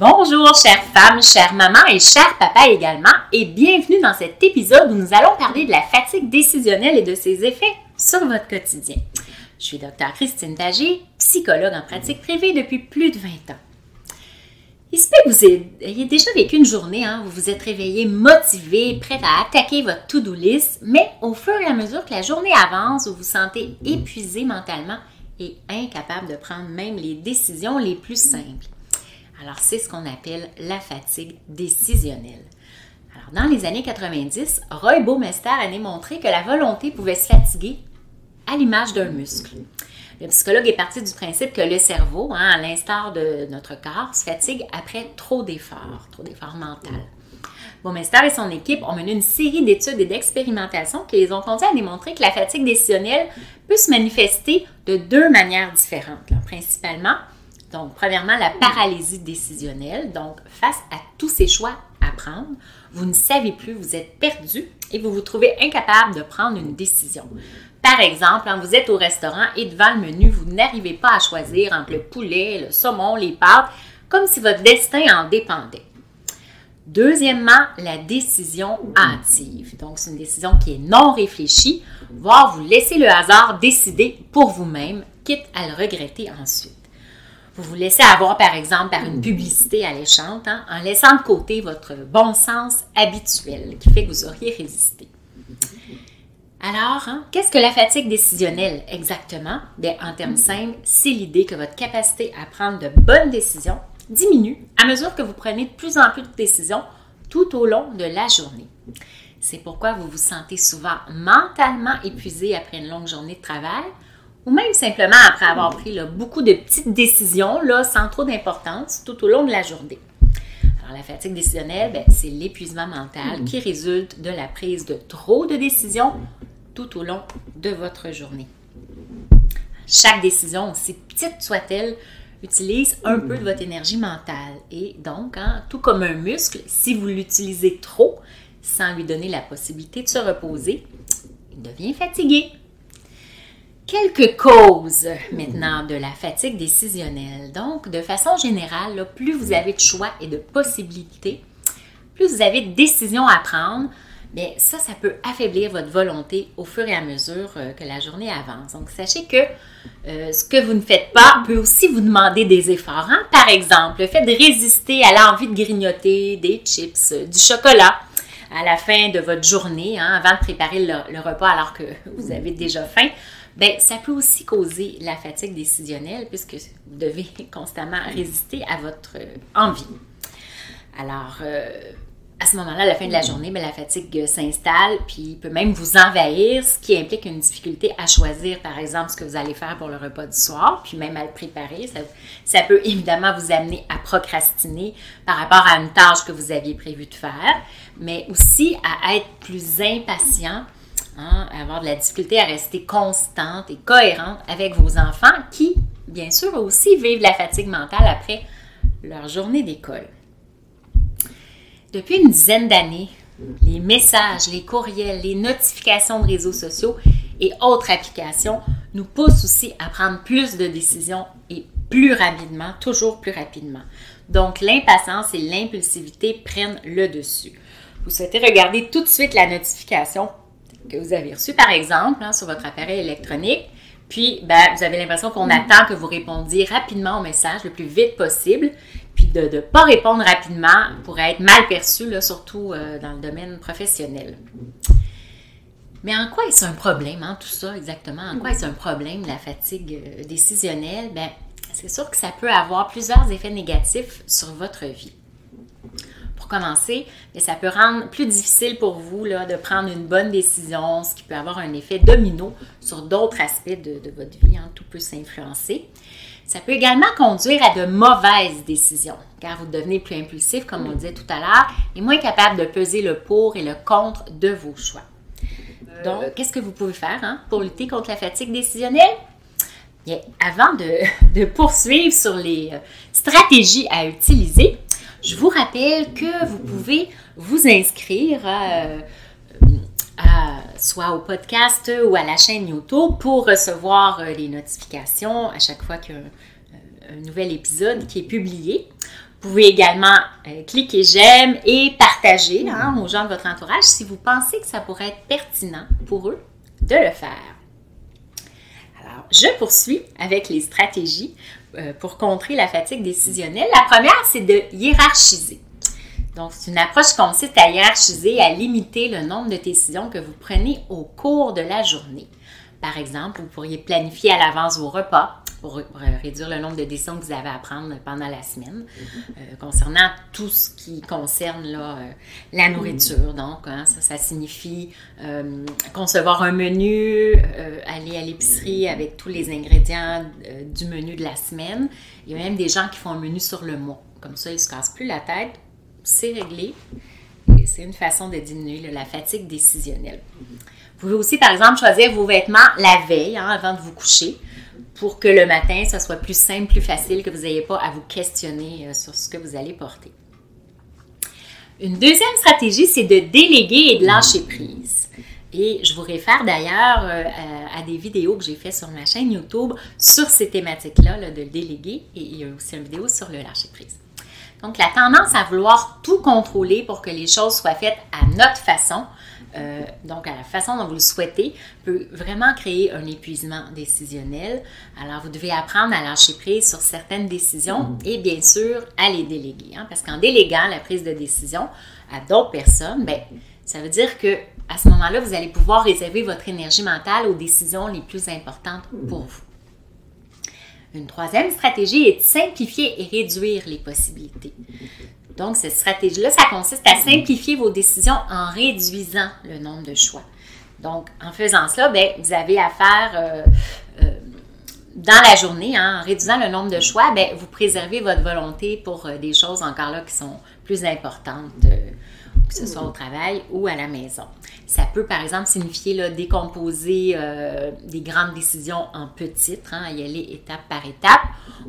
Bonjour chères femmes, chères mamans et chers papas également et bienvenue dans cet épisode où nous allons parler de la fatigue décisionnelle et de ses effets sur votre quotidien. Je suis Dr Christine Tagé, psychologue en pratique privée depuis plus de 20 ans. Il se peut que vous ayez déjà vécu une journée, hein, vous vous êtes réveillé motivé, prêt à attaquer votre to-do list, mais au fur et à mesure que la journée avance, vous vous sentez épuisé mentalement et incapable de prendre même les décisions les plus simples. Alors, c'est ce qu'on appelle la fatigue décisionnelle. Alors, dans les années 90, Roy Baumeister a démontré que la volonté pouvait se fatiguer à l'image d'un muscle. Le psychologue est parti du principe que le cerveau, hein, à l'instar de notre corps, se fatigue après trop d'efforts, trop d'efforts mentaux. Baumeister et son équipe ont mené une série d'études et d'expérimentations qui les ont conduits à démontrer que la fatigue décisionnelle peut se manifester de deux manières différentes. principalement, donc, premièrement, la paralysie décisionnelle. Donc, face à tous ces choix à prendre, vous ne savez plus, vous êtes perdu et vous vous trouvez incapable de prendre une décision. Par exemple, quand vous êtes au restaurant et devant le menu, vous n'arrivez pas à choisir entre le poulet, le saumon, les pâtes, comme si votre destin en dépendait. Deuxièmement, la décision hâtive. Donc, c'est une décision qui est non réfléchie, voire vous laissez le hasard décider pour vous-même, quitte à le regretter ensuite. Vous vous laissez avoir, par exemple, par une publicité alléchante, hein, en laissant de côté votre bon sens habituel qui fait que vous auriez résisté. Alors, hein, qu'est-ce que la fatigue décisionnelle exactement? Bien, en termes simples, c'est l'idée que votre capacité à prendre de bonnes décisions diminue à mesure que vous prenez de plus en plus de décisions tout au long de la journée. C'est pourquoi vous vous sentez souvent mentalement épuisé après une longue journée de travail ou même simplement après avoir pris beaucoup de petites décisions là, sans trop d'importance tout au long de la journée. Alors, la fatigue décisionnelle, ben, c'est l'épuisement mental qui résulte de la prise de trop de décisions tout au long de votre journée. Chaque décision, aussi petite soit-elle, utilise un peu de votre énergie mentale. Et donc, hein, tout comme un muscle, si vous l'utilisez trop, sans lui donner la possibilité de se reposer, il devient fatigué. Quelques causes maintenant de la fatigue décisionnelle. Donc, de façon générale, plus vous avez de choix et de possibilités, plus vous avez de décisions à prendre, bien ça, ça peut affaiblir votre volonté au fur et à mesure euh, que la journée avance. Donc, sachez que euh, ce que vous ne faites pas peut aussi vous demander des efforts. Hein. Par exemple, le fait de résister à l'envie de grignoter des chips, du chocolat à la fin de votre journée, hein, avant de préparer le repas alors que vous avez déjà faim ben, ça peut aussi causer la fatigue décisionnelle puisque vous devez constamment résister à votre euh, envie. Alors, euh, à ce moment-là, à la fin de la journée, ben, la fatigue s'installe, puis peut même vous envahir, ce qui implique une difficulté à choisir, par exemple, ce que vous allez faire pour le repas du soir, puis même à le préparer. Ça, ça peut évidemment vous amener à procrastiner par rapport à une tâche que vous aviez prévu de faire, mais aussi à être plus impatient Hein, avoir de la difficulté à rester constante et cohérente avec vos enfants qui, bien sûr, aussi vivent la fatigue mentale après leur journée d'école. Depuis une dizaine d'années, les messages, les courriels, les notifications de réseaux sociaux et autres applications nous poussent aussi à prendre plus de décisions et plus rapidement, toujours plus rapidement. Donc, l'impatience et l'impulsivité prennent le dessus. Vous souhaitez regarder tout de suite la notification que vous avez reçue, par exemple, hein, sur votre appareil électronique. Puis, ben, vous avez l'impression qu'on attend que vous répondiez rapidement au message le plus vite possible. Puis de ne pas répondre rapidement pourrait être mal perçu, là, surtout euh, dans le domaine professionnel. Mais en quoi est-ce un problème, hein, tout ça exactement? En quoi est-ce un problème, la fatigue euh, décisionnelle? Ben, c'est sûr que ça peut avoir plusieurs effets négatifs sur votre vie. Commencer, ça peut rendre plus difficile pour vous là, de prendre une bonne décision, ce qui peut avoir un effet domino sur d'autres aspects de, votre vie. Hein, tout peut s'influencer. Ça peut également conduire à de mauvaises décisions, car vous devenez plus impulsif, comme on disait tout à l'heure, et moins capable de peser le pour et le contre de vos choix. Donc, qu'est-ce que vous pouvez faire hein, pour lutter contre la fatigue décisionnelle? avant de, poursuivre sur les euh, stratégies à utiliser, je vous rappelle que vous pouvez vous inscrire euh, soit au podcast ou à la chaîne YouTube pour recevoir euh, les notifications à chaque fois qu'il y a un, nouvel épisode qui est publié. Vous pouvez également cliquer j'aime et partager hein, aux gens de votre entourage si vous pensez que ça pourrait être pertinent pour eux de le faire je poursuis avec les stratégies euh, pour contrer la fatigue décisionnelle. La première, c'est de hiérarchiser. Donc, c'est une approche qui consiste à hiérarchiser, à limiter le nombre de décisions que vous prenez au cours de la journée. Par exemple, vous pourriez planifier à l'avance vos repas, pour réduire le nombre de décisions que vous avez à prendre pendant la semaine. Euh, concernant tout ce qui concerne euh, la nourriture, donc, hein, ça, ça, signifie euh, concevoir un menu, aller à l'épicerie avec tous les ingrédients du menu de la semaine. Il y a même des gens qui font un menu sur le mois. Comme ça, ils ne se cassent plus la tête. C'est réglé. C'est une façon de diminuer la fatigue décisionnelle. Vous pouvez aussi, par exemple, choisir vos vêtements la veille, hein, avant de vous coucher pour que le matin, ça soit plus simple, plus facile, que vous n'ayez pas à vous questionner euh, sur ce que vous allez porter. Une deuxième stratégie, c'est de déléguer et de lâcher prise. Et je vous réfère d'ailleurs euh, à, des vidéos que j'ai faites sur ma chaîne YouTube sur ces thématiques-là, de déléguer, et il y a aussi une vidéo sur le lâcher prise. Donc, la tendance à vouloir tout contrôler pour que les choses soient faites à notre façon, euh, donc à la façon dont vous le souhaitez, peut vraiment créer un épuisement décisionnel. Alors, vous devez apprendre à lâcher prise sur certaines décisions et bien sûr à les déléguer. Hein, parce qu'en déléguant la prise de décision à d'autres personnes, ben, ça veut dire que à ce moment-là, vous allez pouvoir réserver votre énergie mentale aux décisions les plus importantes pour vous. Une troisième stratégie est de simplifier et réduire les possibilités. Donc, cette stratégie-là, ça consiste à simplifier vos décisions en réduisant le nombre de choix. Donc, en faisant cela, bien, vous avez à faire euh, euh, dans la journée, hein, en réduisant le nombre de choix, bien, vous préservez votre volonté pour euh, des choses encore là qui sont plus importantes, que ce soit au travail ou à la maison. Ça peut, par exemple, signifier décomposer des grandes décisions en petites, hein, y aller étape par étape,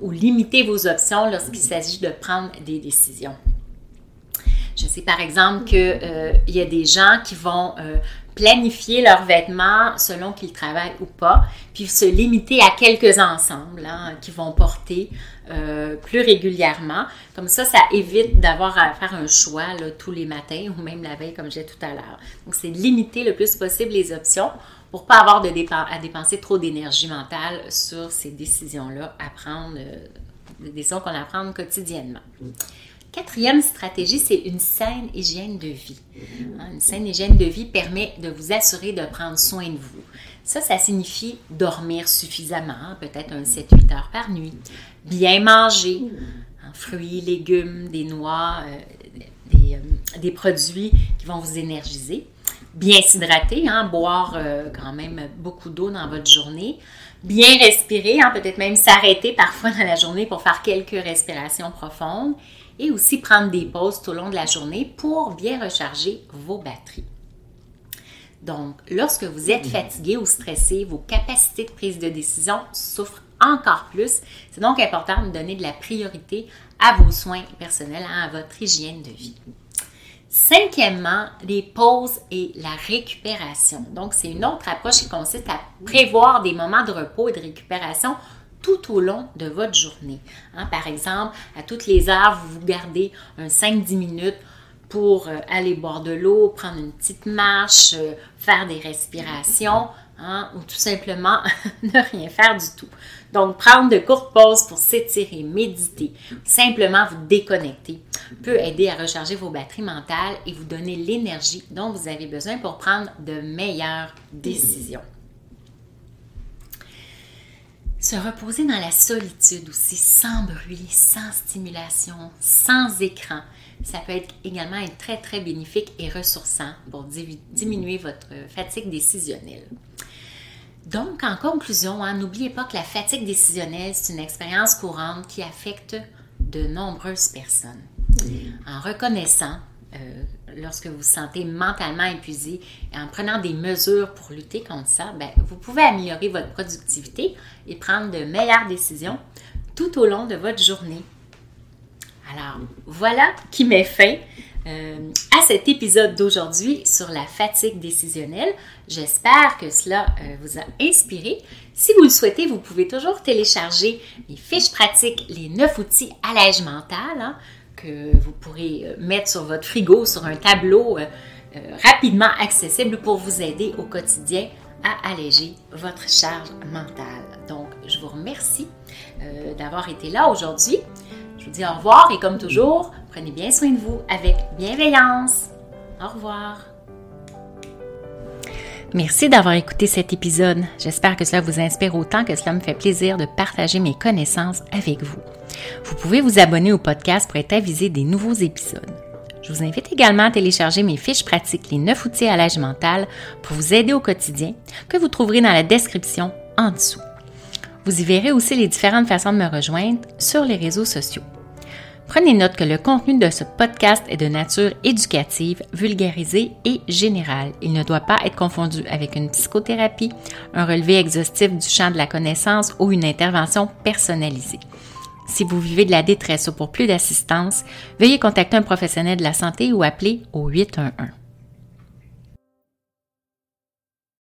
ou limiter vos options lorsqu'il s'agit de prendre des décisions. Je sais par exemple qu'il euh, y a des gens qui vont euh, planifier leurs vêtements selon qu'ils travaillent ou pas, puis se limiter à quelques ensembles hein, qu'ils vont porter euh, plus régulièrement. Comme ça, ça évite d'avoir à faire un choix tous les matins ou même la veille, comme j'ai tout à l'heure. Donc, c'est limiter le plus possible les options pour pas avoir à dépenser trop d'énergie mentale sur ces décisions-là à prendre, des décisions qu'on a à prendre quotidiennement. Quatrième stratégie, c'est une saine hygiène de vie. Hein, une saine hygiène de vie permet de vous assurer de prendre soin de vous. Ça, ça signifie dormir suffisamment, hein, peut-être un 7-8 heures par nuit, bien manger, hein, fruits, légumes, des noix, euh, euh, des, produits qui vont vous énergiser, bien s'hydrater, boire euh, quand même beaucoup d'eau dans votre journée, bien respirer, peut-être même s'arrêter parfois dans la journée pour faire quelques respirations profondes et aussi prendre des pauses tout au long de la journée pour bien recharger vos batteries. Donc, lorsque vous êtes fatigué ou stressé, vos capacités de prise de décision souffrent encore plus. C'est donc important de donner de la priorité à vos soins personnels, hein, à votre hygiène de vie. Cinquièmement, les pauses et la récupération. Donc, c'est une autre approche qui consiste à prévoir des moments de repos et de récupération tout au long de votre journée. Hein, par exemple, à toutes les heures, vous vous gardez un 5-10 minutes pour euh, aller boire de l'eau, prendre une petite marche, euh, faire des respirations, hein, ou tout simplement ne rien faire du tout. Donc, prendre de courtes pauses pour s'étirer, méditer, simplement vous déconnecter peut aider à recharger vos batteries mentales et vous donner l'énergie dont vous avez besoin pour prendre de meilleures décisions. Se reposer dans la solitude aussi, sans bruit, sans stimulation, sans écran, ça peut être également être très, très bénéfique et ressourçant pour diminuer votre fatigue décisionnelle. Donc, en conclusion, hein, n'oubliez pas que la fatigue décisionnelle, c'est une expérience courante qui affecte de nombreuses personnes. En reconnaissant euh, lorsque vous vous sentez mentalement épuisé en prenant des mesures pour lutter contre ça, ben, vous pouvez améliorer votre productivité et prendre de meilleures décisions tout au long de votre journée. Alors, voilà qui met fin euh, à cet épisode d'aujourd'hui sur la fatigue décisionnelle. J'espère que cela euh, vous a inspiré. Si vous le souhaitez, vous pouvez toujours télécharger les fiches pratiques, les neuf outils allège mental. Hein que vous pourrez euh, mettre sur votre frigo, sur un tableau euh, euh, rapidement accessible pour vous aider au quotidien à alléger votre charge mentale. Donc, je vous remercie d'avoir été là aujourd'hui. Je vous dis au revoir et comme toujours, prenez bien soin de vous avec bienveillance. Au revoir. Merci d'avoir écouté cet épisode. J'espère que cela vous inspire autant que cela me fait plaisir de partager mes connaissances avec vous. Vous pouvez vous abonner au podcast pour être avisé des nouveaux épisodes. Je vous invite également à télécharger mes fiches pratiques, les 9 outils à l'âge mental pour vous aider au quotidien, que vous trouverez dans la description en dessous. Vous y verrez aussi les différentes façons de me rejoindre sur les réseaux sociaux. Prenez note que le contenu de ce podcast est de nature éducative, vulgarisée et générale. Il ne doit pas être confondu avec une psychothérapie, un relevé exhaustif du champ de la connaissance ou une intervention personnalisée. Si vous vivez de la détresse ou pour plus d'assistance, veuillez contacter un professionnel de la santé ou appeler au 811.